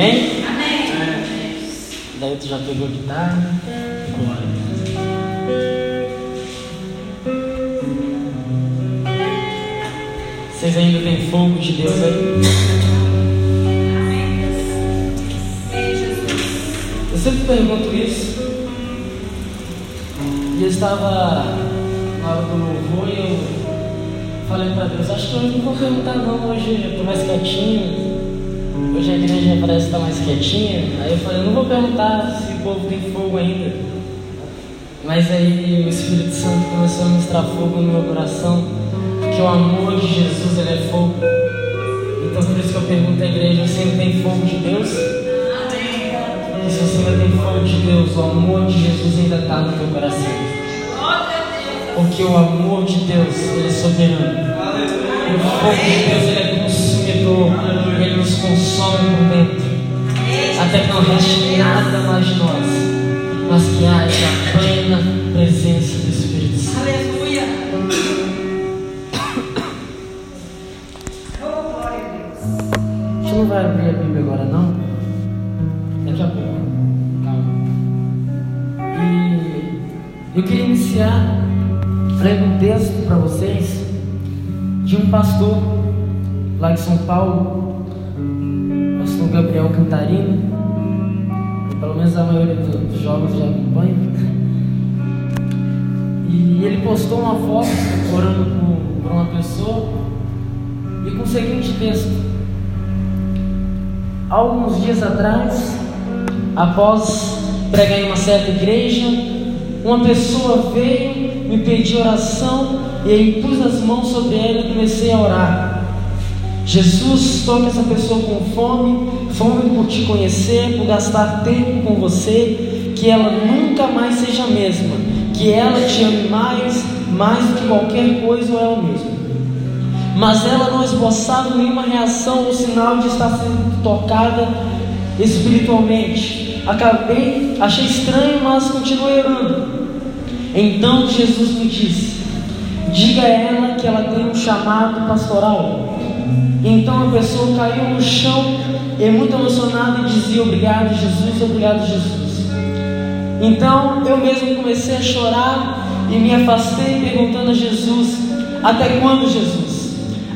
Amém? Amém. Daí tu já pegou a guitarra. Glória. Vocês ainda têm fogo de Deus aí? Eu sempre pergunto isso. E eu estava na hora do louvor e eu falei para Deus, acho que eu não vou perguntar não, hoje eu tô mais quietinho. Hoje a igreja parece estar mais quietinha. Aí eu falei, não vou perguntar se o povo tem fogo ainda. Mas aí o Espírito Santo começou a ministrar fogo no meu coração, que o amor de Jesus ele é fogo. Então por isso que eu pergunto à igreja, você ainda tem fogo de Deus? E se você ainda tem fogo de Deus, o amor de Jesus ainda está no teu coração. Porque o amor de Deus, ele é soberano. O fogo de Deus, ele é consumidor. Ele nos consome por dentro. Até que não reste nada mais de nós. Mas que haja a plena presença do Espírito Santo. Aleluia. A gente não vai abrir a Bíblia agora, não? Daqui a pouco. Calma. E eu queria iniciar lendo um texto para vocês de um pastor lá de São Paulo, pastor Gabriel Cantarino. Pelo menos a maioria dos jovens já acompanha. E ele postou uma foto orando por, uma pessoa e com o seguinte texto. Alguns dias atrás, após pregar em uma certa igreja, uma pessoa veio me pedir oração e aí pus as mãos sobre ela e comecei a orar. Jesus toca essa pessoa com fome, fome por te conhecer, por gastar tempo com você, que ela nunca mais seja a mesma, que ela te ame mais, mais do que qualquer coisa ou ela mesma. Mas ela não esboçava nenhuma reação ou sinal de estar sendo tocada espiritualmente. Acabei, achei estranho, mas continuei orando. Então Jesus me disse: Diga a ela que ela tem um chamado pastoral. Então a pessoa caiu no chão e muito emocionada e dizia: Obrigado, Jesus, obrigado, Jesus. Então eu mesmo comecei a chorar e me afastei perguntando a Jesus: Até quando, Jesus?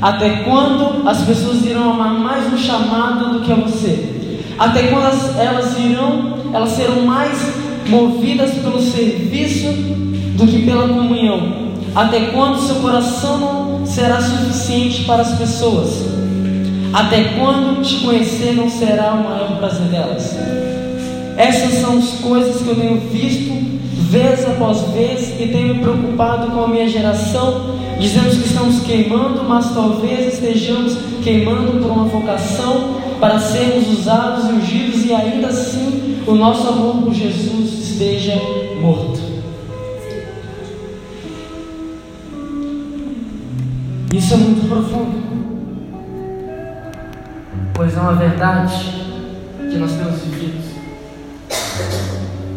Até quando as pessoas irão amar mais o chamado do que a você? Até quando elas, elas irão, elas serão mais movidas pelo serviço do que pela comunhão? Até quando seu coração não será suficiente para as pessoas? Até quando te conhecer não será o maior prazer delas? Essas são as coisas que eu tenho visto vez após vez e tenho me preocupado com a minha geração. Dizemos que estamos queimando, mas talvez estejamos queimando por uma vocação para sermos usados e ungidos, e ainda assim o nosso amor por Jesus esteja morto. Isso é muito profundo, pois é uma verdade que nós temos vivido.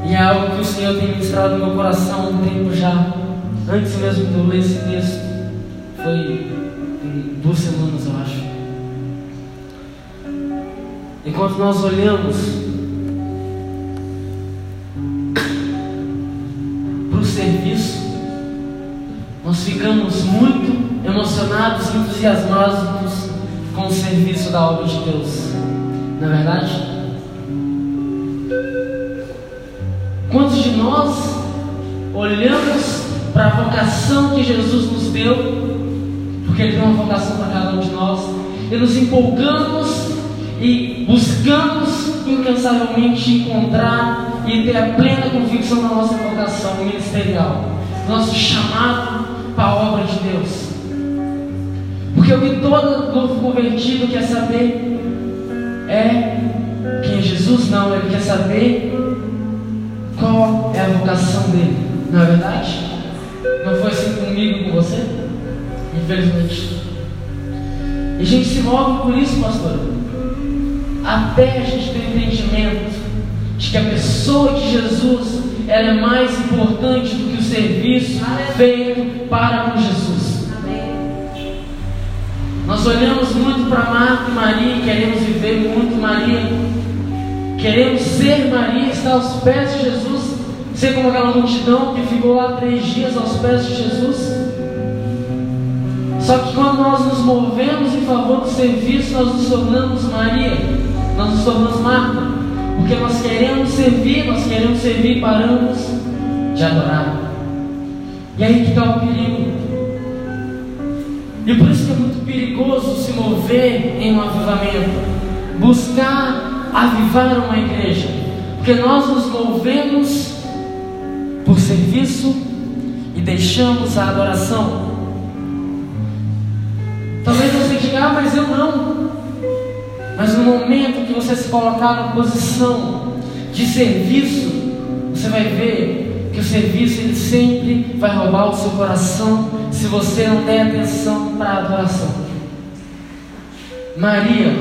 E é algo que o Senhor tem ministrado no meu coração há um tempo já. Antes mesmo de eu ler esse texto. Foi em duas semanas, eu acho. Enquanto nós olhamos e entusiasmados com o serviço da obra de Deus. Não é verdade? Quantos de nós olhamos para a vocação que Jesus nos deu, porque Ele tem uma vocação para cada um de nós, e nos empolgamos e buscamos incansavelmente encontrar e ter a plena convicção da nossa vocação ministerial, nosso chamado para a obra de Deus. Porque o que todo novo convertido quer saber é quem é Jesus, não, ele quer saber qual é a vocação dele, não é verdade? Não foi assim comigo com você? Infelizmente. E a gente se move por isso, pastor. Até a gente ter entendimento de que a pessoa de Jesus ela é mais importante do que o serviço feito para com Jesus. Nós olhamos muito para Marta e Maria, queremos viver muito Maria, Queremos ser Maria, estar aos pés de Jesus, ser como aquela multidão que ficou lá três dias aos pés de Jesus. Só que quando nós nos movemos em favor do serviço, nós nos tornamos Maria, nós nos tornamos Marta, porque nós queremos servir, nós queremos servir e paramos de adorar. E aí que está o perigo. E por isso que é mover em um avivamento, buscar avivar uma igreja, porque nós nos movemos por serviço e deixamos a adoração. Talvez você diga, ah, mas eu não. Mas no momento que você se colocar na posição de serviço, você vai ver que o serviço ele sempre vai roubar o seu coração se você não der atenção para a adoração. Maria,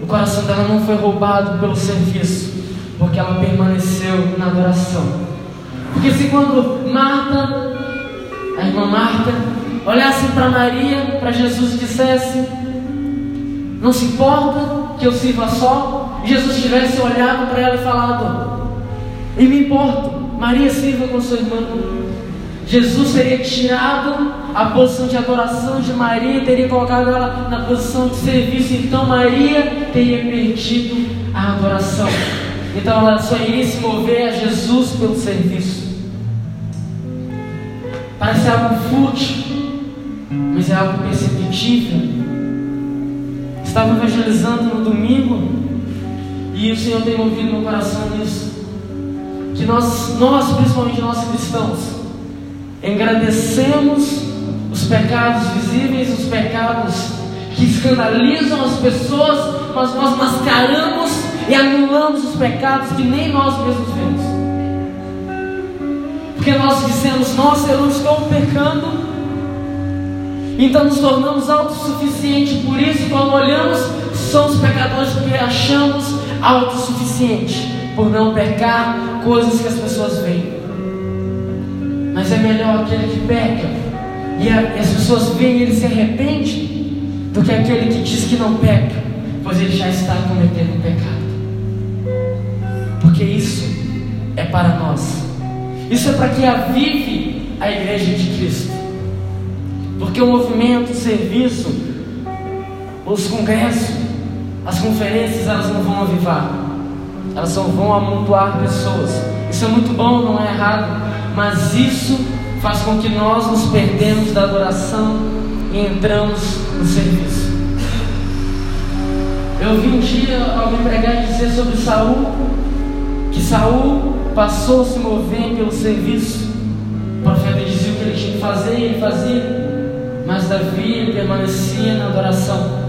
o coração dela não foi roubado pelo serviço, porque ela permaneceu na adoração. Porque se quando Marta, a irmã Marta, olhasse para Maria, para Jesus e dissesse: Não se importa que eu sirva só, Jesus tivesse olhado para ela e falado: E me importa, Maria sirva com sua irmã. Jesus teria tirado a posição de adoração de Maria teria colocado ela na posição de serviço. Então Maria teria perdido a adoração. Então ela só iria se mover a Jesus pelo serviço. Parece algo fútil, mas é algo perceptível. Estava evangelizando no domingo e o Senhor tem movido meu coração nisso. Que nós, nós principalmente nós cristãos, engrandecemos os pecados visíveis, os pecados que escandalizam as pessoas, mas nós mascaramos e anulamos os pecados que nem nós mesmos vemos. Porque nós dissemos, nossa, eu não estou pecando. Então nos tornamos autossuficientes. Por isso, quando olhamos, somos pecadores porque achamos autossuficiente. Por não pecar coisas que as pessoas veem. Mas é melhor aquele que peca e, a, e as pessoas veem ele se arrepende do que aquele que diz que não peca, pois ele já está cometendo pecado. Porque isso é para nós. Isso é para que avive a igreja de Cristo. Porque o movimento, o serviço, os congressos, as conferências, elas não vão avivar. Elas só vão amontoar pessoas. Isso é muito bom, não é errado. Mas isso faz com que nós nos perdemos da adoração e entramos no serviço. Eu vi um dia alguém pregar e dizer sobre Saul que Saul passou a se mover pelo serviço. O profeta dizia o que ele tinha que fazer e ele fazia, mas Davi permanecia na adoração.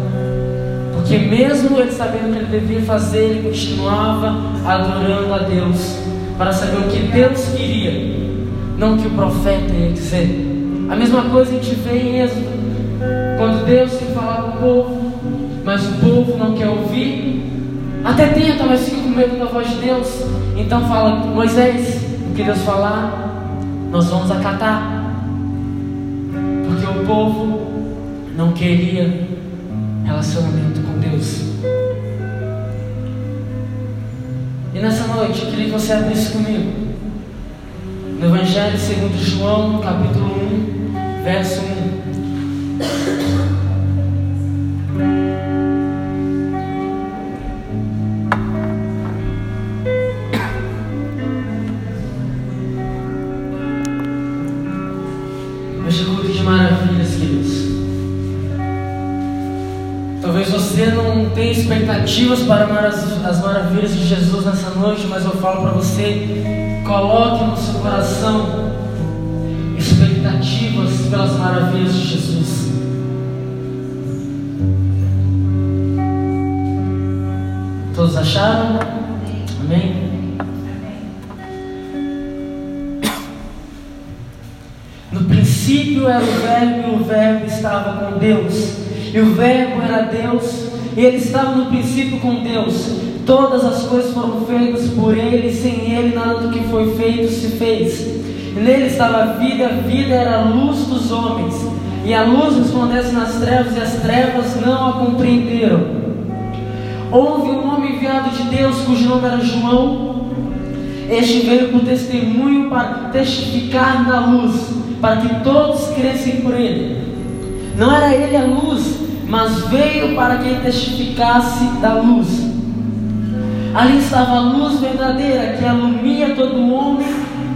Porque mesmo ele sabendo o que ele devia fazer, ele continuava adorando a Deus, para saber o que Deus queria, não que o profeta ia dizer. A mesma coisa a gente vê em Êxodo, quando Deus quer falar com o povo, mas o povo não quer ouvir, até tenta, mas fica com medo da voz de Deus. Então fala, Moisés, o que Deus falar, nós vamos acatar. Porque o povo não queria relacionamento com Deus. E nessa noite eu queria que você abrisse comigo. No Evangelho segundo João, capítulo 1, verso 1. Tem expectativas para as maravilhas de Jesus nessa noite, mas eu falo para você: coloque no seu coração expectativas pelas maravilhas de Jesus. Todos acharam? Amém? No princípio era o Verbo e o Verbo estava com Deus, e o Verbo era Deus e ele estava no princípio com Deus. Todas as coisas foram feitas por ele, e sem ele nada do que foi feito se fez. E nele estava a vida, a vida era a luz dos homens. E a luz resplandece nas trevas, e as trevas não a compreenderam. Houve um homem enviado de Deus, cujo nome era João, este veio por testemunho para testificar da luz, para que todos crescem por ele. Não era ele a luz, mas veio para que testificasse da luz. Ali estava a luz verdadeira que alumia todo homem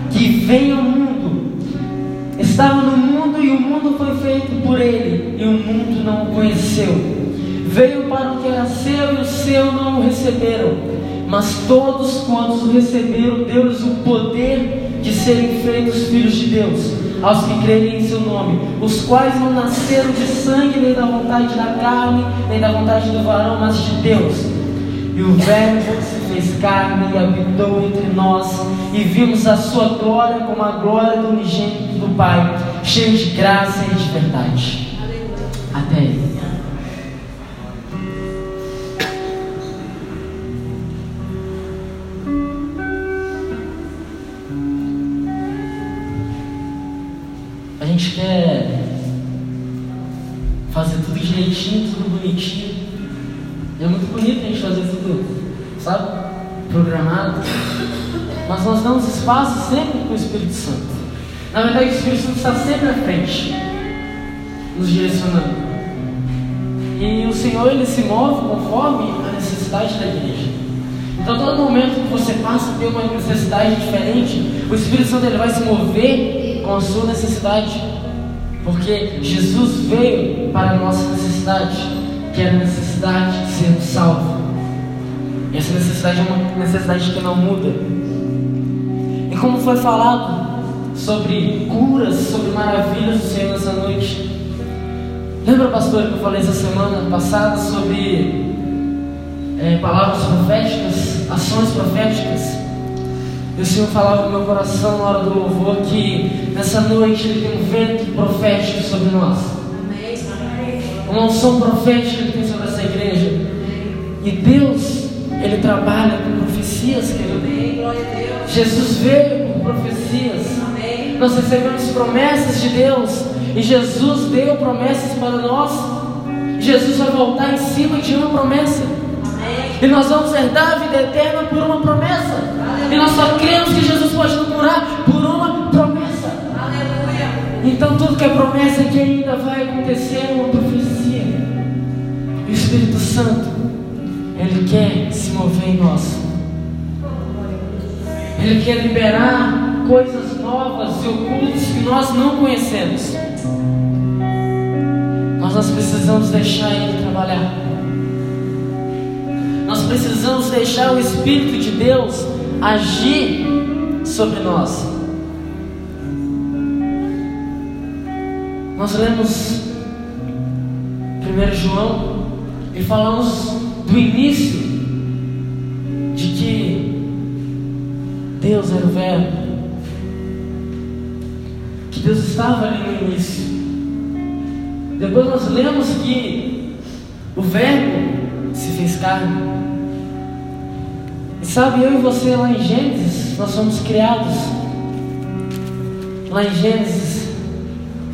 que vem ao mundo. Estava no mundo e o mundo foi feito por ele, e o mundo não o conheceu. Veio para o que era seu e o seu não o receberam. Mas todos quantos o receberam, deu-lhes o poder de serem feitos filhos de Deus, aos que crerem em seu nome, os quais não nasceram de sangue, nem da vontade da carne, nem da vontade do varão, mas de Deus. E o Verbo se fez carne e habitou entre nós, e vimos a sua glória como a glória do unigênito do Pai, cheio de graça e de verdade. Até aí. Direitinho, tudo bonitinho. E é muito bonito a gente fazer tudo, sabe? Programado. Mas nós damos espaço sempre para o Espírito Santo. Na verdade, o Espírito Santo está sempre à frente, nos direcionando. E o Senhor ele se move conforme a necessidade da igreja. Então, todo momento que você passa a ter uma necessidade diferente, o Espírito Santo ele vai se mover com a sua necessidade. Porque Jesus veio para a nossa necessidade que é a necessidade de sermos salvos. E essa necessidade é uma necessidade que não muda. E como foi falado sobre curas, sobre maravilhas do Senhor nessa noite. Lembra, pastor, que eu falei essa semana passada sobre é, palavras proféticas, ações proféticas? E o Senhor falava no meu coração na hora do louvor que nessa noite Ele tem um vento profético sobre nós uma unção profética que tem sobre essa igreja. E Deus, Ele trabalha com profecias, querido. Jesus veio com profecias. Nós recebemos promessas de Deus. E Jesus deu promessas para nós. Jesus vai voltar em cima de uma promessa. E nós vamos herdar a vida eterna por uma promessa. E nós só cremos que Jesus pode nos curar por uma promessa. Então tudo que é promessa que ainda vai acontecer é uma profecia. O Espírito Santo, Ele quer se mover em nós. Ele quer liberar coisas novas e ocultas que nós não conhecemos. Mas nós precisamos deixar Ele trabalhar. Precisamos deixar o Espírito de Deus agir sobre nós. Nós lemos 1 João e falamos do início de que Deus era o Verbo, que Deus estava ali no início. Depois nós lemos que o Verbo se fez carne. Sabe, eu e você lá em Gênesis, nós somos criados. Lá em Gênesis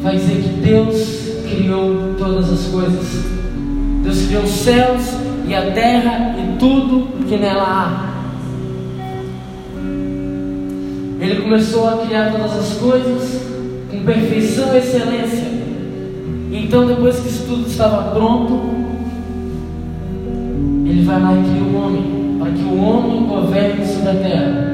vai dizer que Deus criou todas as coisas. Deus criou os céus e a terra e tudo que nela há. Ele começou a criar todas as coisas com perfeição e excelência. Então, depois que isso tudo estava pronto, ele vai lá e cria o homem, para que o homem governe sobre a terra.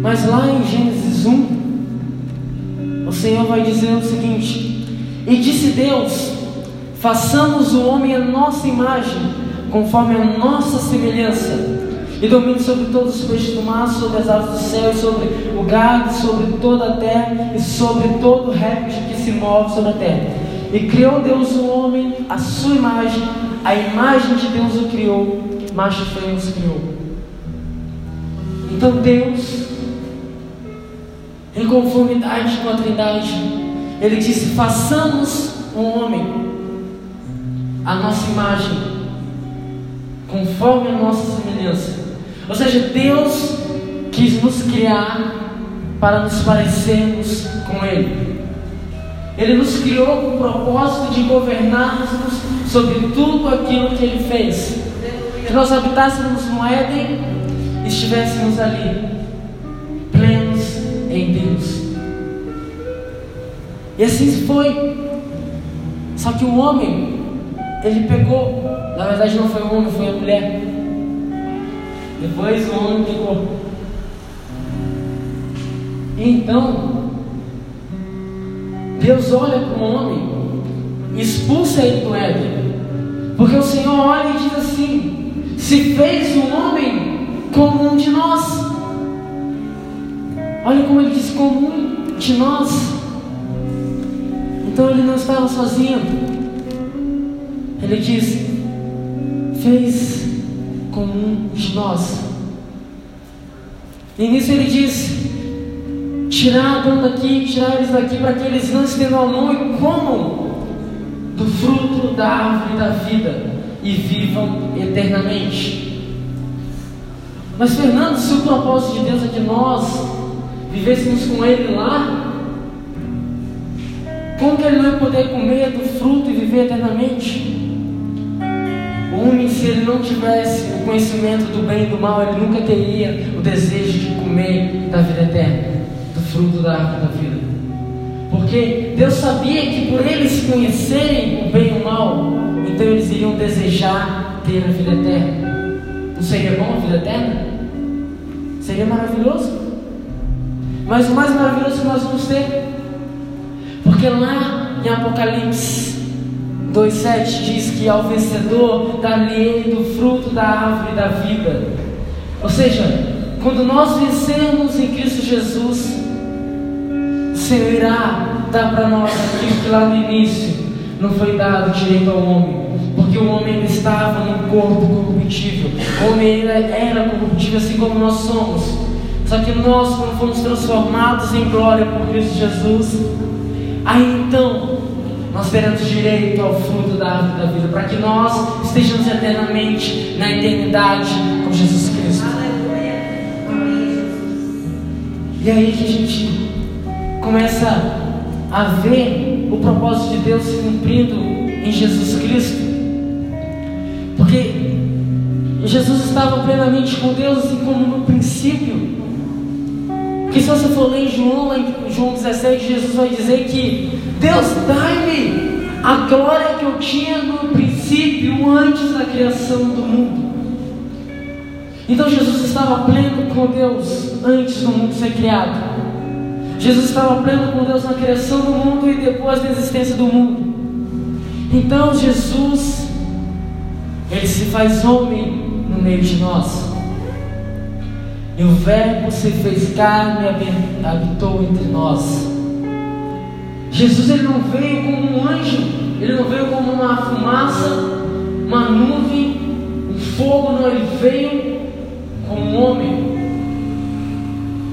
Mas lá em Gênesis 1, o Senhor vai dizer o seguinte: E disse Deus: Façamos o homem a nossa imagem, conforme a nossa semelhança, e domine sobre todos os peixes do mar, sobre as aves do céu, sobre o gado, sobre toda a terra, e sobre todo o réptil que se move sobre a terra. E criou Deus o homem à sua imagem, a imagem de Deus o criou, macho e fêmea os criou. Então Deus, em conformidade com a Trindade, Ele disse: façamos o homem a nossa imagem, conforme a nossa semelhança. Ou seja, Deus quis nos criar para nos parecermos com Ele. Ele nos criou com o propósito de governarmos sobre tudo aquilo que Ele fez. Nós habitássemos no Éden e estivéssemos ali, plenos em Deus. E assim foi. Só que o homem, ele pegou, na verdade não foi o homem, foi a mulher. Depois o homem pegou. E então, Deus olha para o homem e expulsa ele do Éden. Porque o Senhor olha e diz assim: se fez o homem como um de nós. Olha como ele diz: como um de nós. Então ele não estava sozinho. Ele diz: fez como um de nós. E nisso ele diz: tirar um daqui, tirar eles daqui, para que eles não estendam a mão e comam do fruto da árvore da vida e vivam eternamente. Mas, Fernando, se o propósito de Deus é que nós vivêssemos com Ele lá, como que Ele não ia poder comer do fruto e viver eternamente? O homem, se ele não tivesse o conhecimento do bem e do mal, ele nunca teria o desejo de comer da vida eterna, do fruto da árvore da vida. Porque Deus sabia que por eles conhecerem o bem e o mal, então eles iriam desejar ter a vida eterna. Não seria bom a vida eterna? Seria maravilhoso. Mas o mais maravilhoso que nós vamos ter, porque lá em Apocalipse 2,7 diz que ao vencedor dar-lhe do fruto da árvore da vida. Ou seja, quando nós vencermos em Cristo Jesus, o Senhor irá dar para nós aquilo que lá no início não foi dado direito ao homem. Porque o homem estava no corpo corruptível. O homem era, era corruptível assim como nós somos. Só que nós, quando fomos transformados em glória por Cristo Jesus, aí então nós teremos direito ao fruto da árvore da vida, para que nós estejamos eternamente na eternidade com Jesus Cristo. E aí que a gente começa a ver o propósito de Deus se cumprindo em Jesus Cristo. Jesus estava plenamente com Deus, assim como no princípio. Porque se você for ler em João, em João 17, Jesus vai dizer que Deus dá-me a glória que eu tinha no princípio, antes da criação do mundo. Então Jesus estava pleno com Deus antes do mundo ser criado. Jesus estava pleno com Deus na criação do mundo e depois da existência do mundo. Então Jesus, ele se faz homem meio de nós. E o Verbo se fez carne e habitou entre nós. Jesus ele não veio como um anjo, ele não veio como uma fumaça, uma nuvem, um fogo, não, ele veio como um homem.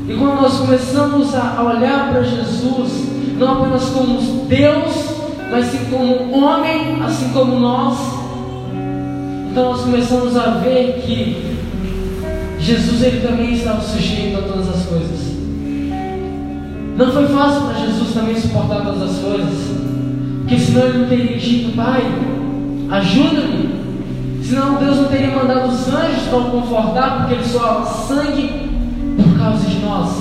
E quando nós começamos a olhar para Jesus, não apenas como Deus, mas sim como homem, assim como nós, então nós começamos a ver que Jesus ele também estava sujeito a todas as coisas. Não foi fácil para Jesus também suportar todas as coisas, porque senão ele não teria dito, Pai, ajuda-me. Senão Deus não teria mandado os anjos para o confortar, porque ele soava sangue por causa de nós.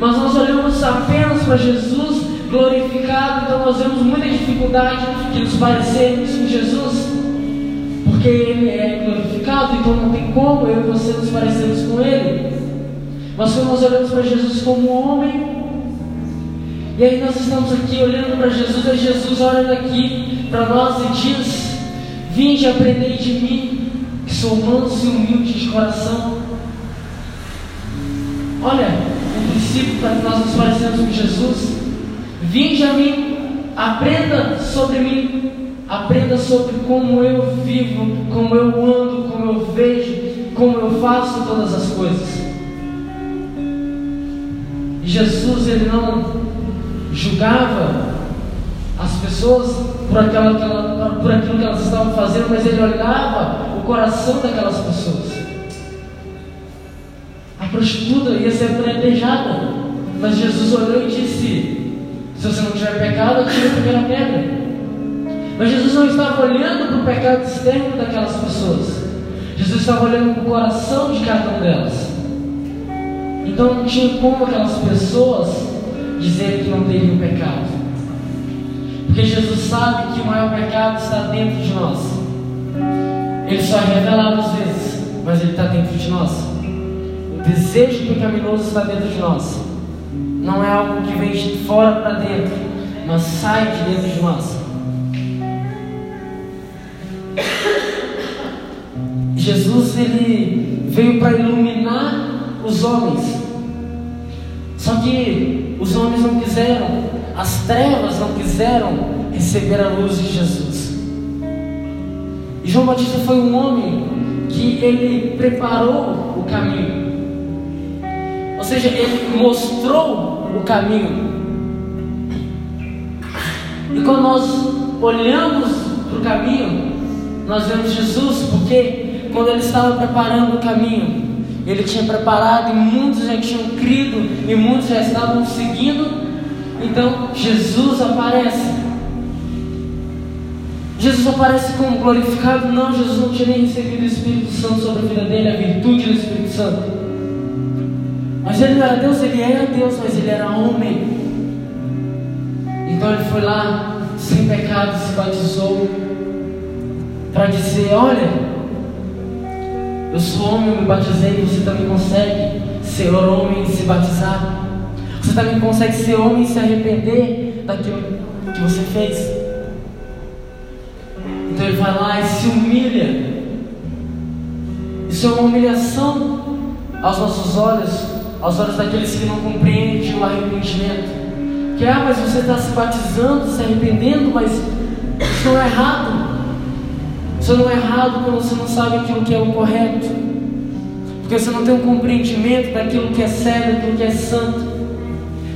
Mas nós olhamos apenas para Jesus glorificado, então nós vemos muita dificuldade de nos parecermos com Jesus, porque Ele é glorificado, então não tem como eu e você nos parecermos com Ele. Mas quando nós olhamos para Jesus como homem, e aí nós estamos aqui olhando para Jesus, e Jesus olha aqui para nós e diz: Vinde aprender de mim, que sou manso e humilde de coração. Olha, um princípio para que nós nos parecemos com Jesus. Vinde a mim, aprenda sobre mim, aprenda sobre como eu vivo, como eu ando, como eu vejo, como eu faço todas as coisas. Jesus ele não julgava as pessoas por, aquela, por aquilo que elas estavam fazendo, mas ele olhava o coração daquelas pessoas. A prostituta ia ser apedrejada, mas Jesus olhou e disse: Se você não tiver pecado, tire a primeira pedra. Mas Jesus não estava olhando para o pecado externo daquelas pessoas. Jesus estava olhando para o coração de cada uma delas. Então não tinha como aquelas pessoas dizer que não teriam pecado. Porque Jesus sabe que o maior pecado está dentro de nós. Ele só é revelado às vezes, mas ele está dentro de nós. O desejo pecaminoso está dentro de nós. Não é algo que vem de fora para dentro, mas sai de dentro de nós. Jesus ele veio para iluminar os homens. Só que os homens não quiseram, as trevas não quiseram receber a luz de Jesus. E João Batista foi um homem que ele preparou o caminho. Ou seja, ele mostrou o caminho. E quando nós olhamos para o caminho, nós vemos Jesus, porque quando ele estava preparando o caminho, ele tinha preparado e muitos já tinham crido e muitos já estavam seguindo. Então Jesus aparece. Jesus aparece como glorificado? Não, Jesus não tinha nem recebido o Espírito Santo sobre a vida dele, a virtude do Espírito Santo. Mas ele não era Deus, ele era Deus, mas ele era homem. Então ele foi lá, sem pecado, se batizou, para dizer: Olha, eu sou homem, eu me batizei, você também consegue ser homem e se batizar. Você também consegue ser homem e se arrepender daquilo que você fez. Então ele vai lá e se humilha. Isso é uma humilhação aos nossos olhos, aos olhos daqueles que não compreendem o arrependimento. Que ah, mas você está se batizando, se arrependendo, mas isso não é errado. Isso não é errado quando você não sabe aquilo que é o correto. Porque você não tem um compreendimento daquilo que é sério, daquilo que é santo.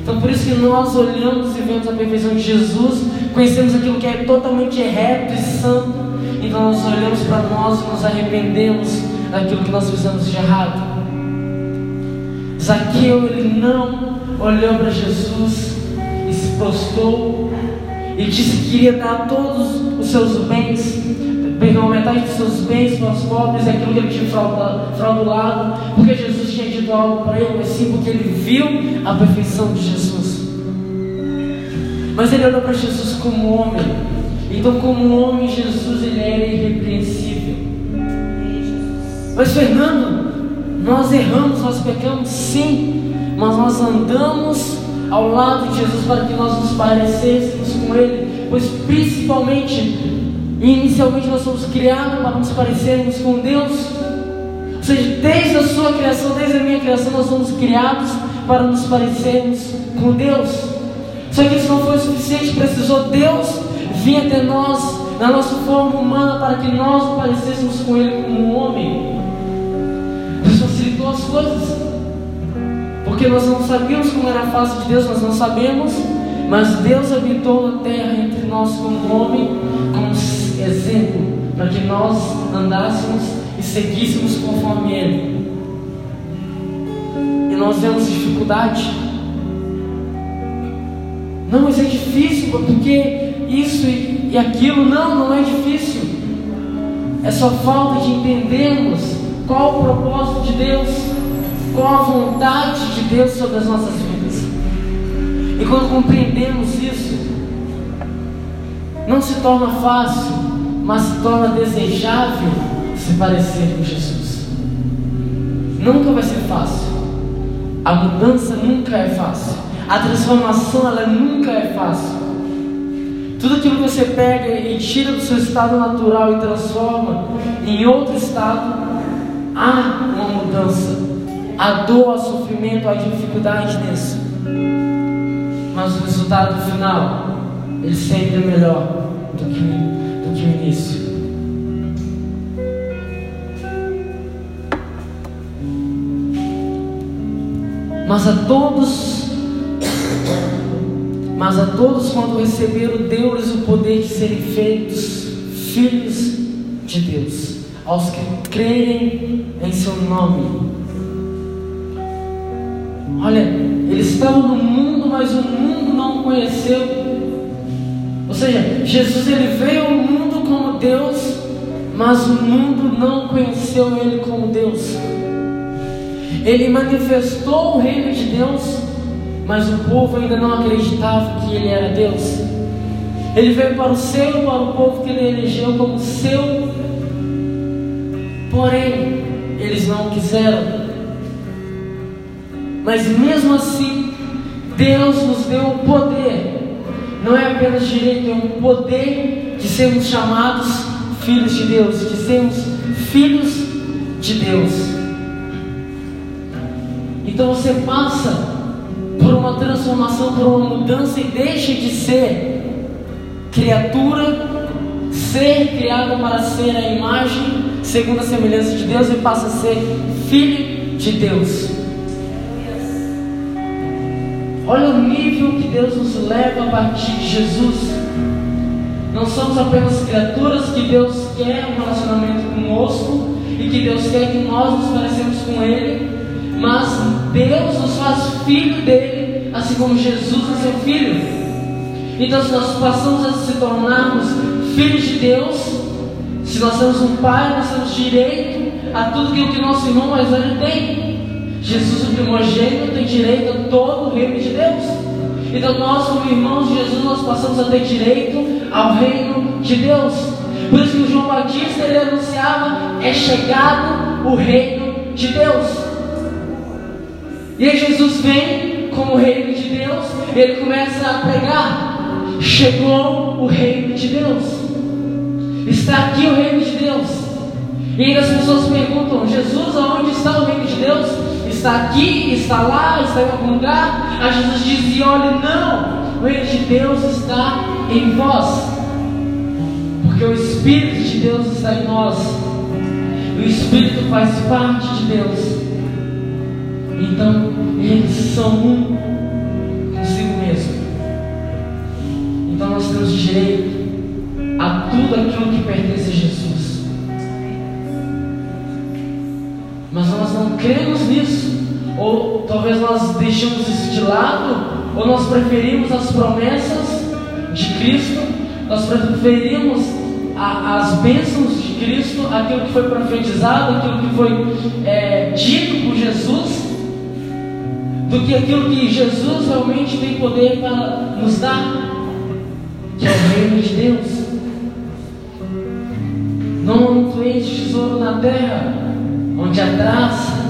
Então por isso que nós olhamos e vemos a perfeição de Jesus, conhecemos aquilo que é totalmente reto e santo. Então nós olhamos para nós e nos arrependemos daquilo que nós fizemos de errado. Zaqueu ele não olhou para Jesus e se prostrou e disse que queria dar todos os seus bens perdeu metade dos seus bens para os pobres, é aquilo que ele tinha fraudulado, porque Jesus tinha dito algo para ele, mas sim porque ele viu a perfeição de Jesus. Mas ele olhou para Jesus como homem. Então, como homem, Jesus ele era irrepreensível. Mas Fernando, nós erramos, nós pecamos, sim, mas nós andamos ao lado de Jesus para que nós nos parecêssemos com Ele, pois principalmente e inicialmente nós somos criados para nos parecermos com Deus. Ou seja, desde a sua criação, desde a minha criação, nós somos criados para nos parecermos com Deus. Só que isso não foi o suficiente, precisou Deus vir até nós, na nossa forma humana, para que nós nos parecêssemos com Ele como um homem. Deus facilitou as coisas. Porque nós não sabíamos como era a face de Deus, nós não sabemos, mas Deus habitou na terra entre nós como homem, exemplo para que nós andássemos e seguíssemos conforme Ele. E nós vemos dificuldade. Não, mas é difícil, porque isso e aquilo. Não, não é difícil. É só falta de entendermos qual o propósito de Deus, qual a vontade de Deus sobre as nossas vidas. E quando compreendemos isso, não se torna fácil mas se torna desejável se parecer com Jesus. Nunca vai ser fácil. A mudança nunca é fácil. A transformação ela nunca é fácil. Tudo aquilo que você pega e tira do seu estado natural e transforma em outro estado, há uma mudança. Há dor, há sofrimento, há dificuldade nisso. Mas o resultado final, ele sempre é melhor do que de início. Mas a todos, mas a todos quando receberam, deu-lhes o poder de serem feitos filhos de Deus, aos que crerem em seu nome. Olha, eles estavam no mundo, mas o mundo não conheceu. Seja, Jesus ele veio ao mundo como Deus, mas o mundo não conheceu ele como Deus. Ele manifestou o reino de Deus, mas o povo ainda não acreditava que ele era Deus. Ele veio para o seu, para o povo que ele elegeu como seu, porém, eles não quiseram. Mas mesmo assim, Deus nos deu o poder, não é apenas direito, é um poder de sermos chamados filhos de Deus, de sermos filhos de Deus. Então você passa por uma transformação, por uma mudança e deixa de ser criatura, ser criado para ser a imagem, segundo a semelhança de Deus, e passa a ser filho de Deus. Olha o nível que Deus nos leva a partir de Jesus. Não somos apenas criaturas que Deus quer um relacionamento conosco e que Deus quer que nós nos parecemos com Ele, mas Deus nos faz filho dele, assim como Jesus é seu filho. Então, se nós passamos a se tornarmos filhos de Deus, se nós temos um pai, nós temos direito a tudo aquilo que nosso irmão mais velho tem. Jesus, o primogênito, tem direito a todo o reino de Deus. Então nós, como irmãos de Jesus, nós passamos a ter direito ao reino de Deus. Por isso que o João Batista ele anunciava: é chegado o reino de Deus. E aí Jesus vem como reino de Deus, ele começa a pregar: chegou o reino de Deus. Está aqui o reino de Deus. E ainda as pessoas perguntam: Jesus, aonde está o reino de Deus? Está aqui, está lá, está em algum lugar? Aí Jesus dizia: olha, não, o reino de Deus está em vós, porque o Espírito de Deus está em nós, o Espírito faz parte de Deus, então eles são um consigo mesmo. Então nós temos direito a tudo aquilo que pertence a Jesus. Mas nós não cremos nisso, ou talvez nós deixamos isso de lado, ou nós preferimos as promessas de Cristo, nós preferimos a, as bênçãos de Cristo, aquilo que foi profetizado, aquilo que foi é, dito por Jesus, do que aquilo que Jesus realmente tem poder para nos dar, que é o reino de Deus. Não amontoeis tesouro na terra, onde a traça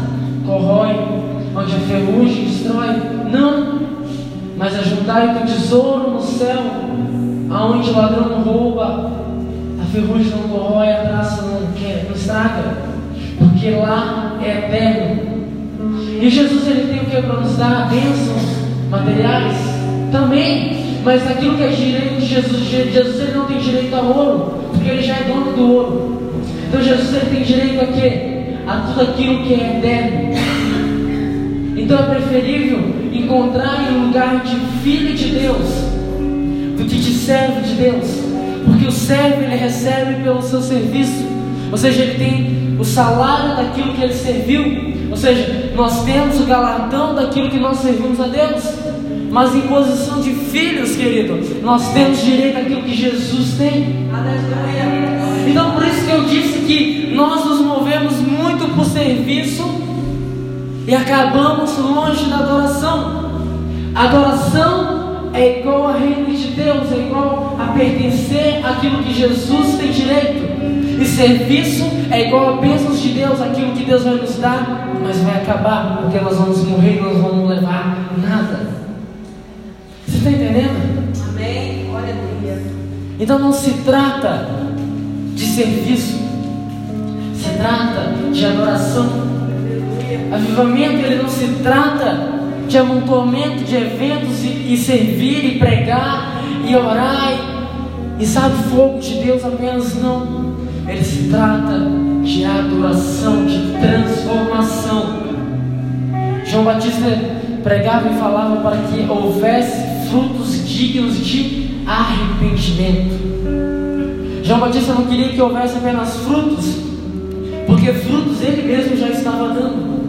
corrói, onde a ferrugem destrói. Não, mas ajuntai o tesouro no céu, aonde o ladrão não rouba, a ferrugem não corrói, a traça não, quer, não estraga, porque lá é eterno. E Jesus ele tem o que para nos dar? Bênçãos materiais também, mas aquilo que é direito de Jesus, Jesus ele não tem direito a ouro, porque ele já é dono do ouro. Então Jesus ele tem direito a quê? A tudo aquilo que é eterno. Então é preferível encontrar em um lugar de filho de Deus do que de servo de Deus, porque o servo ele recebe pelo seu serviço, ou seja, ele tem o salário daquilo que ele serviu, ou seja, nós temos o galardão daquilo que nós servimos a Deus, mas em posição de filhos, querido, nós temos direito àquilo que Jesus tem. Então, por isso que eu disse que nós nos movemos muito por serviço e acabamos longe da adoração. Adoração é igual a reino de Deus, é igual a pertencer àquilo que Jesus tem direito. E serviço é igual a bênçãos de Deus, aquilo que Deus vai nos dar, mas vai acabar, porque nós vamos morrer e nós vamos levar nada. Você está entendendo? Amém. Glória a Deus. Então não se trata de serviço, se trata de adoração. Avivamento ele não se trata de amontoamento de eventos e, e servir e pregar e orar e, e sabe fogo de Deus apenas não. Ele se trata de adoração, de transformação. João Batista pregava e falava para que houvesse frutos dignos de arrependimento. João Batista não queria que houvesse apenas frutos, porque frutos ele mesmo já estava dando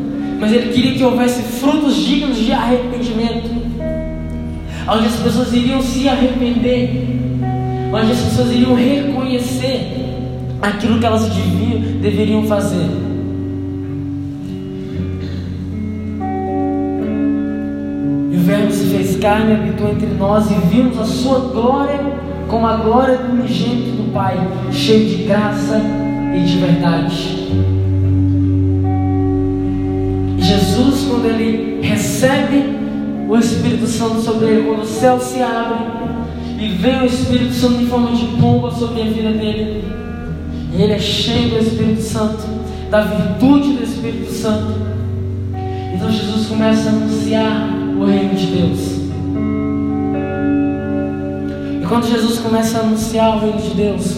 mas ele queria que houvesse frutos dignos de arrependimento, onde as pessoas iriam se arrepender, onde as pessoas iriam reconhecer aquilo que elas deviam, deveriam fazer. E o Verbo se fez carne, habitou entre nós e vimos a sua glória como a glória do unigênito do Pai, cheio de graça e de verdade. Quando ele recebe o Espírito Santo sobre ele, quando o céu se abre e vem o Espírito Santo em forma de pomba sobre a vida dele, e ele é cheio do Espírito Santo, da virtude do Espírito Santo. Então Jesus começa a anunciar o reino de Deus. E quando Jesus começa a anunciar o reino de Deus,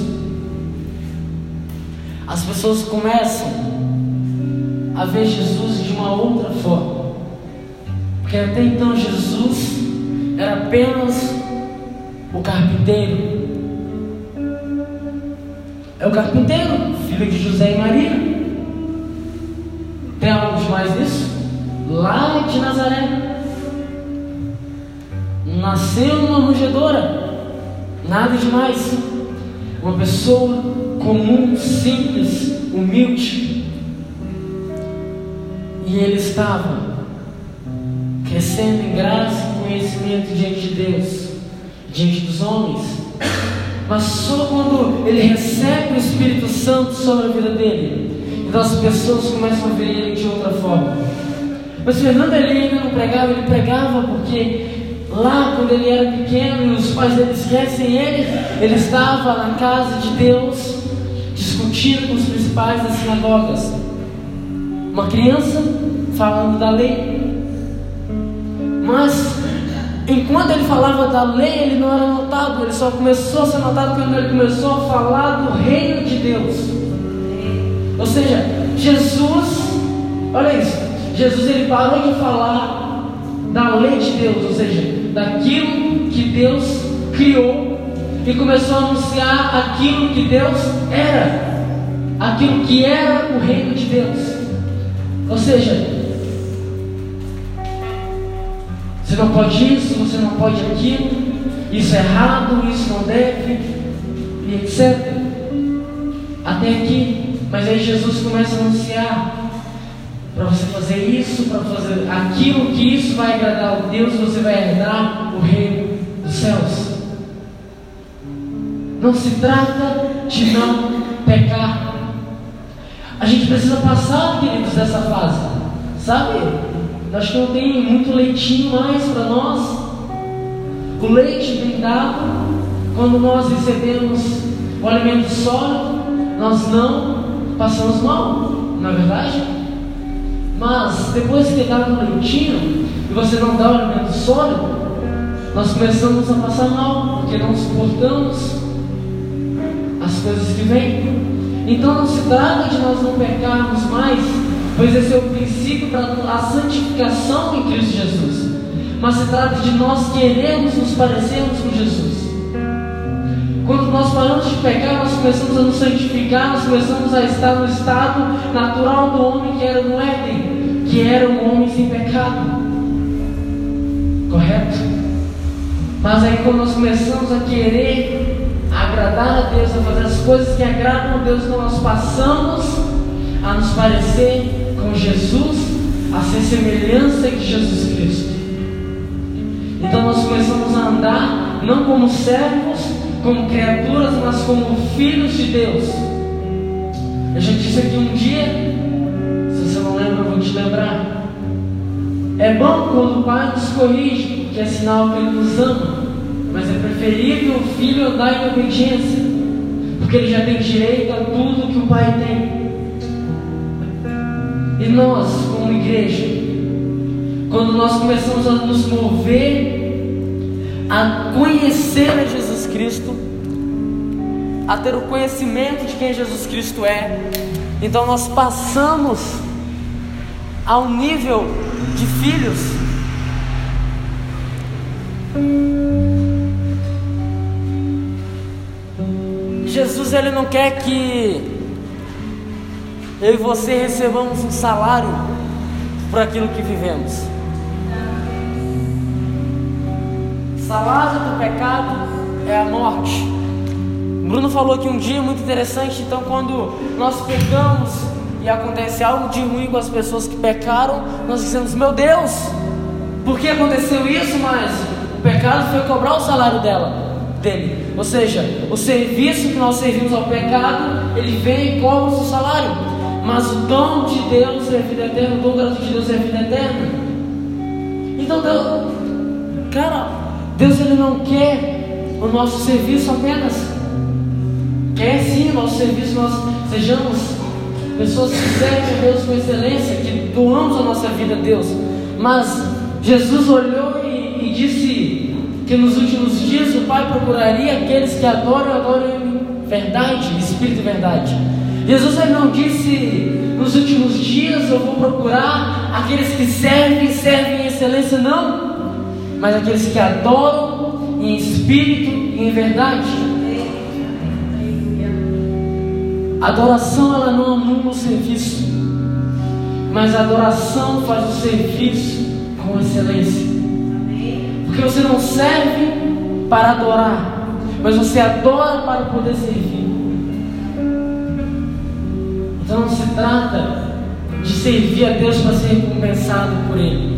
as pessoas começam a ver Jesus de uma outra forma. Porque até então Jesus era apenas o carpinteiro é o carpinteiro, filho de José e Maria. Tem algo demais nisso? Lá de Nazaré. Nasceu numa manjedoura. Nada demais. Uma pessoa comum, simples, humilde. E ele estava crescendo em graça e conhecimento diante de Deus, diante dos homens. Mas só quando ele recebe o Espírito Santo sobre a vida dele, então as pessoas começam a ver ele de outra forma. Mas Fernando ele ainda não pregava, ele pregava porque lá quando ele era pequeno e os pais dele esquecem ele, ele estava na casa de Deus discutindo com os principais das sinagogas. Uma criança falando da lei. Mas Enquanto ele falava da lei, ele não era notado, ele só começou a ser notado quando ele começou a falar do reino de Deus. Ou seja, Jesus, olha isso, Jesus ele parou de falar da lei de Deus, ou seja, daquilo que Deus criou e começou a anunciar aquilo que Deus era, aquilo que era o reino de Deus. Ou seja, Você não pode isso, você não pode aquilo, isso é errado, isso não deve, e etc. Até aqui, mas aí Jesus começa a anunciar para você fazer isso, para fazer aquilo que isso vai agradar a Deus, você vai herdar o reino dos céus. Não se trata de não pecar. A gente precisa passar, queridos, dessa fase. Sabe? Acho que não tem muito leitinho mais para nós. O leite vem dado quando nós recebemos o alimento sólido, nós não passamos mal, não é verdade? Mas depois que é dado o leitinho e você não dá o alimento sólido, nós começamos a passar mal, porque não suportamos as coisas que vêm. Então não se trata de nós não pecarmos mais, pois esse é o princípio para a santificação em Cristo Jesus. Mas se trata de nós queremos nos parecermos com Jesus. Quando nós paramos de pecar, nós começamos a nos santificar, nós começamos a estar no estado natural do homem que era no Éden, que era um homem sem pecado. Correto? Mas aí quando nós começamos a querer agradar a Deus, a fazer as coisas que agradam a Deus, nós passamos a nos parecer Jesus a ser semelhança de Jesus Cristo. Então nós começamos a andar não como servos, como criaturas, mas como filhos de Deus. Eu já disse aqui um dia, se você não lembra, eu vou te lembrar. É bom quando o pai nos corrige, porque é sinal que ele nos ama. Mas é preferível o filho andar em obediência, porque ele já tem direito a tudo que o pai tem. Nós, como igreja, quando nós começamos a nos mover a conhecer a Jesus Cristo, a ter o conhecimento de quem Jesus Cristo é, então nós passamos ao nível de filhos. Jesus ele não quer que eu e você recebamos um salário por aquilo que vivemos. Salário do pecado é a morte. Bruno falou que um dia muito interessante, então quando nós pecamos e acontece algo de ruim com as pessoas que pecaram, nós dizemos, meu Deus, por que aconteceu isso? Mas o pecado foi cobrar o salário dela, dele. Ou seja, o serviço que nós servimos ao pecado, ele vem e cobra o seu salário. Mas o dom de Deus é vida eterna, o dom gratuito de Deus é vida eterna. Então, Deus, cara, Deus ele não quer o nosso serviço apenas. Quer sim o nosso serviço, nós sejamos pessoas que servem a Deus com excelência, que doamos a nossa vida a Deus. Mas Jesus olhou e, e disse que nos últimos dias o Pai procuraria aqueles que adoram, adoram em verdade, espírito e verdade. Jesus ele não disse nos últimos dias eu vou procurar aqueles que servem, servem em excelência, não, mas aqueles que adoram em espírito e em verdade. Adoração ela não anula o serviço, mas a adoração faz o serviço com excelência. Porque você não serve para adorar, mas você adora para poder servir. Então não se trata de servir a Deus para ser recompensado por Ele,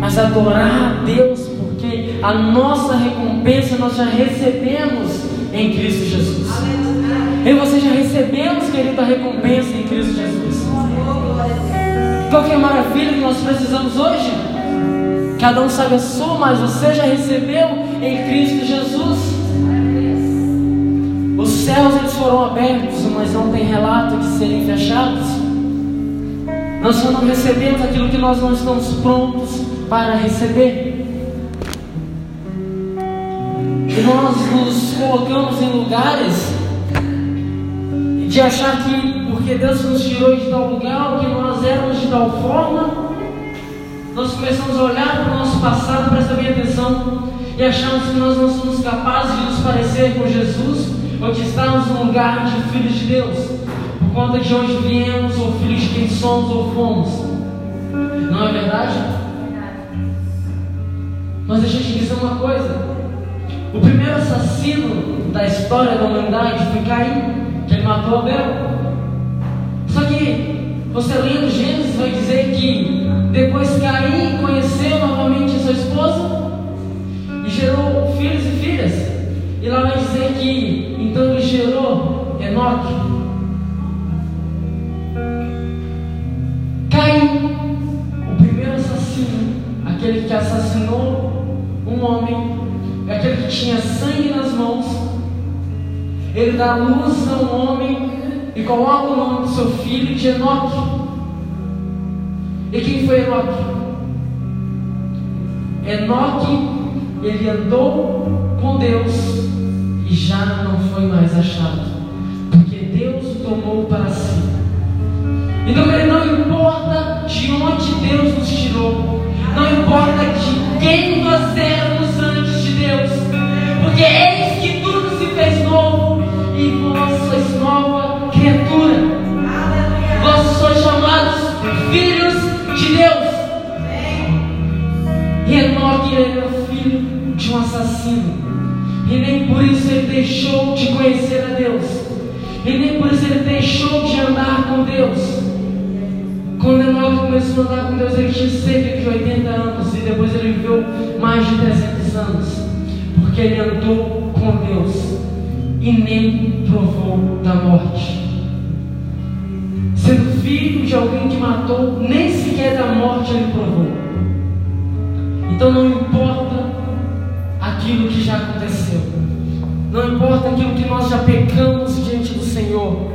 mas adorar a Deus porque a nossa recompensa nós já recebemos em Cristo Jesus. E você já recebemos, querido, a recompensa em Cristo Jesus. Qual que é a maravilha que nós precisamos hoje? Cada um sabe a sua, mas você já recebeu em Cristo Jesus. Os céus eles foram abertos, mas não tem relato de serem fechados. Nós só não recebemos aquilo que nós não estamos prontos para receber. E nós nos colocamos em lugares de achar que porque Deus nos tirou de tal lugar, que nós éramos de tal forma, nós começamos a olhar para o nosso passado, presta bem atenção, e achamos que nós não somos capazes de nos parecer com Jesus, ou de estarmos no lugar de filhos de Deus, por conta de onde viemos, ou filhos de quem somos ou fomos. Não é verdade? Mas deixa eu te dizer uma coisa: o primeiro assassino da história da humanidade foi Caim que ele matou Abel. Só que você lendo Gênesis vai dizer que depois Caim conheceu novamente sua esposa e gerou filhos e filhas. E lá vai dizer que então ele gerou Enoque. Caim, o primeiro assassino, aquele que assassinou um homem, aquele que tinha sangue nas mãos, ele dá luz a um homem e coloca o nome do seu filho de Enoque. E quem foi Enoque? Enoque, ele andou com Deus e já não foi mais achado, porque Deus o tomou para si. Então ele não importa de onde Deus nos tirou, não importa de quem nós éramos antes de Deus, porque eis que tudo se fez novo e vós sois nova criatura. Vós sois chamados filhos de Deus. E Enoque era filho de um assassino. E nem por isso ele deixou de conhecer a Deus. E nem por isso ele deixou de andar com Deus. Quando Enoque começou a andar com Deus, ele tinha cerca de 80 anos. E depois ele viveu mais de 300 anos. Porque ele andou com Deus e nem provou da morte. Sendo filho de alguém que matou, nem sequer da morte ele provou. Então não importa aquilo que já aconteceu, não importa aquilo que nós já pecamos diante do Senhor,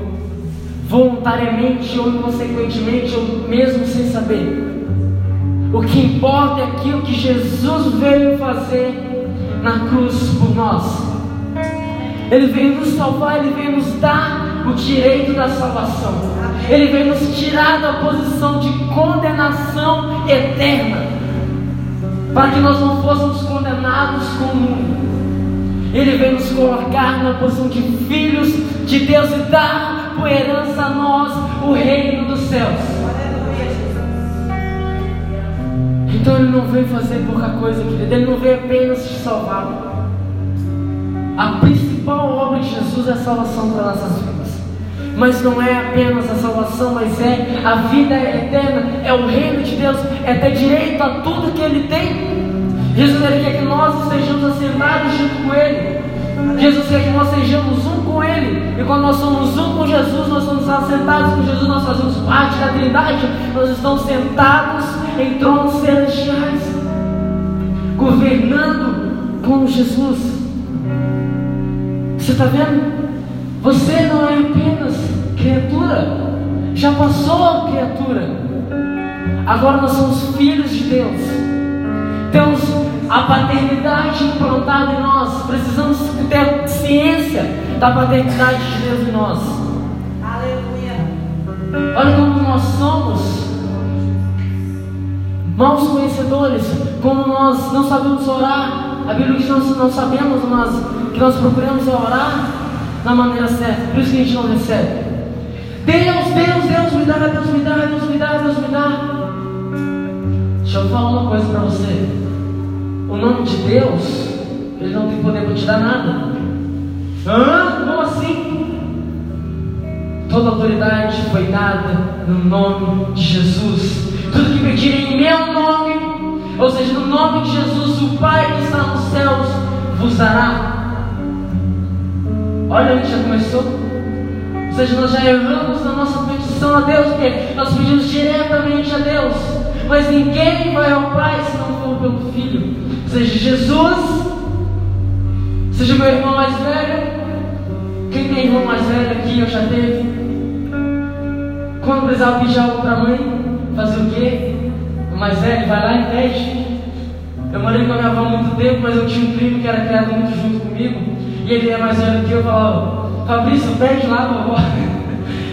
voluntariamente ou inconsequentemente, ou mesmo sem saber. O que importa é aquilo que Jesus veio fazer na cruz por nós. Ele veio nos salvar, Ele veio nos dar o direito da salvação. Ele veio nos tirar da posição de condenação eterna, para que nós não fôssemos condenados com o mundo. Ele veio nos colocar na posição de filhos de Deus e dar por herança a nós o reino dos céus. Então ele não veio fazer pouca coisa, querido. Ele não veio apenas te salvar. A principal obra de Jesus é a salvação para nossas vidas. Mas não é apenas a salvação, mas é a vida eterna, é o reino de Deus, é ter direito a tudo que Ele tem. Jesus ele quer que nós estejamos assentados junto com Ele. Jesus quer que nós sejamos um com Ele. E quando nós somos um com Jesus, nós somos assentados com Jesus, nós fazemos parte da Trindade. Nós estamos sentados em tronos celestiais, governando com Jesus. Você está vendo? Você não é apenas criatura, já passou a criatura. Agora nós somos filhos de Deus. Temos a paternidade implantada em nós. Precisamos ter ciência da paternidade de Deus em nós. Aleluia. Olha como nós somos maus conhecedores, como nós não sabemos orar. A Bíblia diz que nós não sabemos, mas que nós procuramos orar da maneira certa. Por isso que a gente não recebe. Deus, Deus, Deus me dá, Deus me dá, Deus me dá, Deus me dá. Deixa eu falar uma coisa para você o nome de Deus, ele não tem poder para te dar nada. Hã? Como assim? Toda autoridade foi dada no nome de Jesus. Tudo que pedirem em meu nome, ou seja, no nome de Jesus, o Pai que está nos céus vos dará. Olha, a gente já começou. Ou seja, nós já erramos na nossa petição a Deus, porque nós pedimos diretamente a Deus. Mas ninguém vai ao Pai se não for pelo Filho seja Jesus, seja meu irmão mais velho. Quem tem irmão mais velho aqui, eu já teve. Quando precisava pedir algo para mãe, fazer o quê? O mais velho vai lá e pede. Eu morei com a minha avó há muito tempo, mas eu tinha um primo que era criado muito junto comigo. E ele é mais velho que eu, eu falava, Fabrício, pede lá para a avó.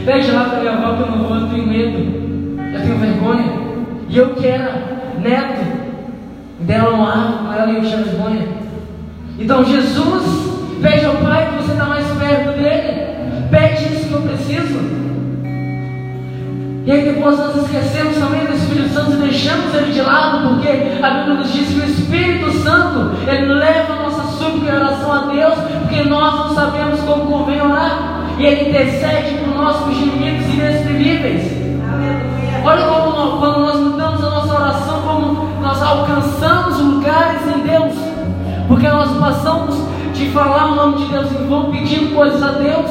pede lá para minha avó que eu não vou, eu tenho medo. Eu tenho vergonha. E eu que era neto dela no ar com ela e eu tinha vergonha. Então Jesus pede ao Pai que você está mais perto dele. Pede isso que eu preciso. E aí depois nós esquecemos também do Espírito Santo e deixamos ele de lado, porque a Bíblia nos diz que o Espírito Santo ele leva a nossa súplica e oração a Deus, porque nós não sabemos como convém orar. E ele intercede por nós com gemidos inexprimíveis. Olha como nós, quando nós mudamos a nossa oração, como nós alcançamos lugares em Deus, porque nós passamos de falar o nome de Deus em vão pedindo coisas a Deus,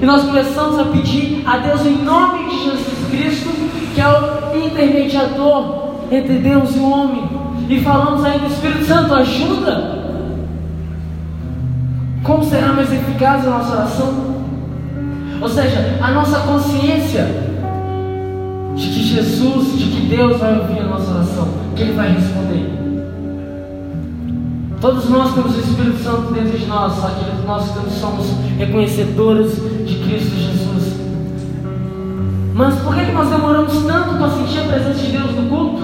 e nós começamos a pedir a Deus em nome de Jesus Cristo, que é o intermediador entre Deus e o homem, e falamos ainda, Espírito Santo, ajuda. Como será mais eficaz a nossa oração? Ou seja, a nossa consciência de que Jesus, de que Deus vai ouvir a nossa oração, que Ele vai responder. Todos nós temos o Espírito Santo dentro de nós, só que nós somos reconhecedores de Cristo Jesus. Mas por que nós demoramos tanto para sentir a presença de Deus no culto?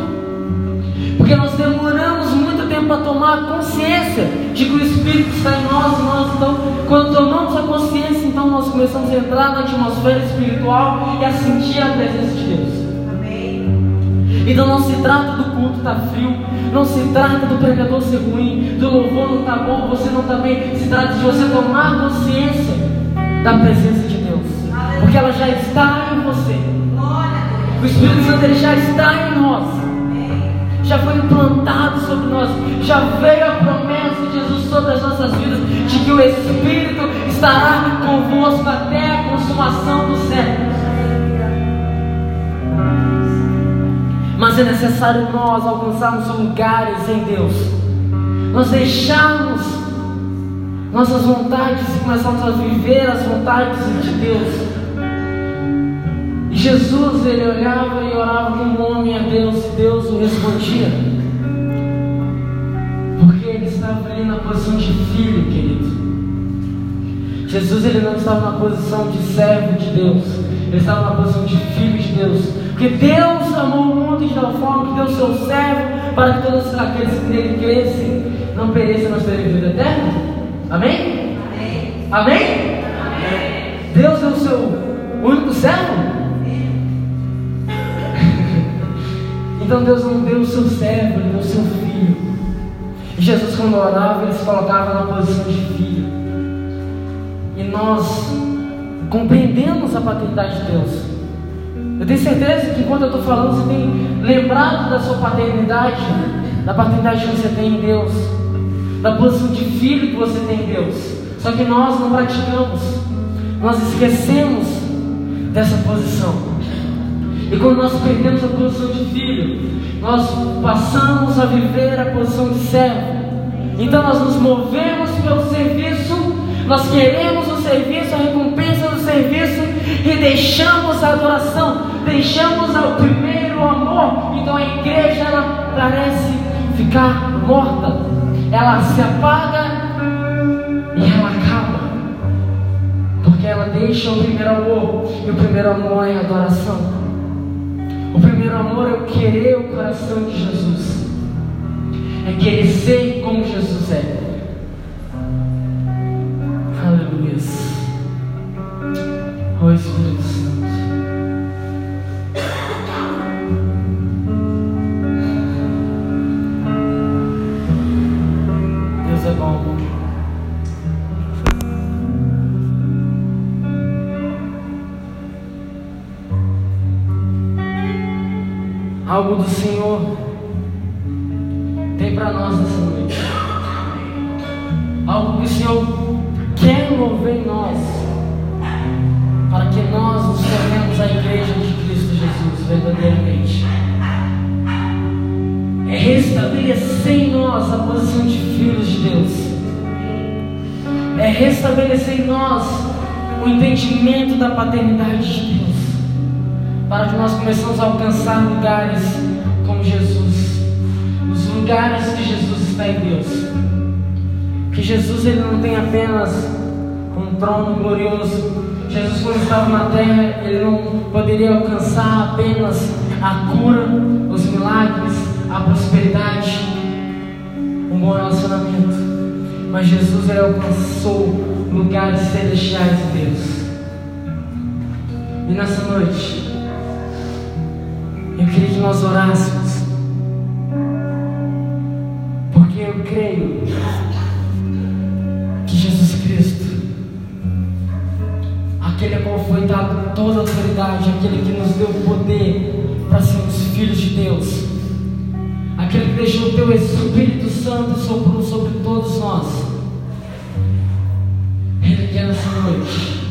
Porque nós demoramos muito tempo para tomar consciência de que o Espírito está em nós, e nós então, quando tomamos a consciência, então nós começamos a entrar na atmosfera espiritual e a sentir a presença de Deus. Então não se trata do culto estar tá frio, não se trata do pregador ser ruim, do louvor não estar tá bom, você não está bem. Se trata de você tomar consciência da presença de Deus, porque ela já está em você. O Espírito Santo ele já está em nós, já foi implantado sobre nós, já veio a promessa de Jesus sobre as nossas vidas, de que o Espírito estará convosco até a consumação do século. Mas é necessário nós alcançarmos lugares em Deus. Nós deixarmos nossas vontades e começarmos a viver as vontades de Deus. E Jesus, ele olhava e orava como homem a Deus e Deus o respondia. Porque ele estava ali na posição de filho, querido. Jesus ele não estava na posição de servo de Deus, ele estava na posição de filho de Deus. Porque Deus amou o mundo de tal forma que deu o seu servo para que todos aqueles que nele crescem não pereçam, mas terem vida eterna. Amém? Amém? Amém? Amém. Deus é o seu único servo? Então Deus não deu o seu servo, ele deu o seu filho. E Jesus, quando orava, ele se colocava na posição de filho. e nós compreendemos a paternidade de Deus. Eu tenho certeza que quando eu estou falando, você tem lembrado da sua paternidade, da paternidade que você tem em Deus, da posição de filho que você tem em Deus. Só que nós não praticamos, nós esquecemos dessa posição. E quando nós perdemos a posição de filho, nós passamos a viver a posição de servo. Então nós nos movemos pelo serviço, nós queremos o serviço, a recompensa do serviço e deixamos a adoração, deixamos o primeiro amor. Então a igreja ela parece ficar morta, ela se apaga e ela acaba, porque ela deixa o primeiro amor e o primeiro amor é a adoração. Amor é querer o coração de Jesus, é querer ser como Jesus é. Nós começamos a alcançar lugares como Jesus. Os lugares que Jesus está em Deus. Que Jesus ele não tem apenas um trono glorioso Jesus, quando estava na terra, ele não poderia alcançar apenas a cura, os milagres, a prosperidade, um bom relacionamento. Mas Jesus ele alcançou lugares celestiais de Deus. E nessa noite, nós orássemos, porque eu creio que Jesus Cristo aquele a qual foi dado toda a autoridade, aquele que nos deu poder para sermos filhos de Deus, aquele que deixou o teu Espírito Santo soprou sobre todos nós. Ele quer nessa noite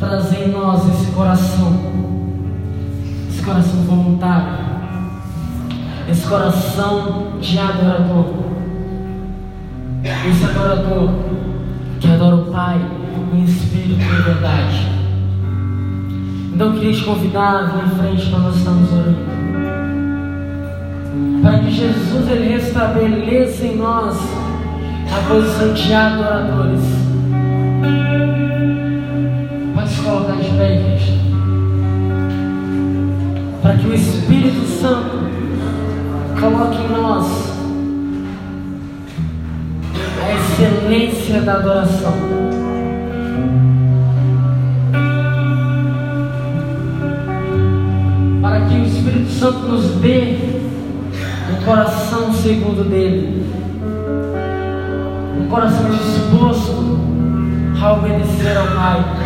trazer em nós esse coração, esse coração voluntário, coração de adorador, esse adorador que adora o Pai em espírito e verdade. Então eu queria te convidar a vir em frente para nós estarmos orando. Para que Jesus ele restabeleça em nós a posição de adoradores. Pode se colocar de pé, igreja. Para que o Espírito Santo coloque em nós a excelência da adoração. Para que o Espírito Santo nos dê um coração segundo dele, um coração disposto a obedecer ao Pai.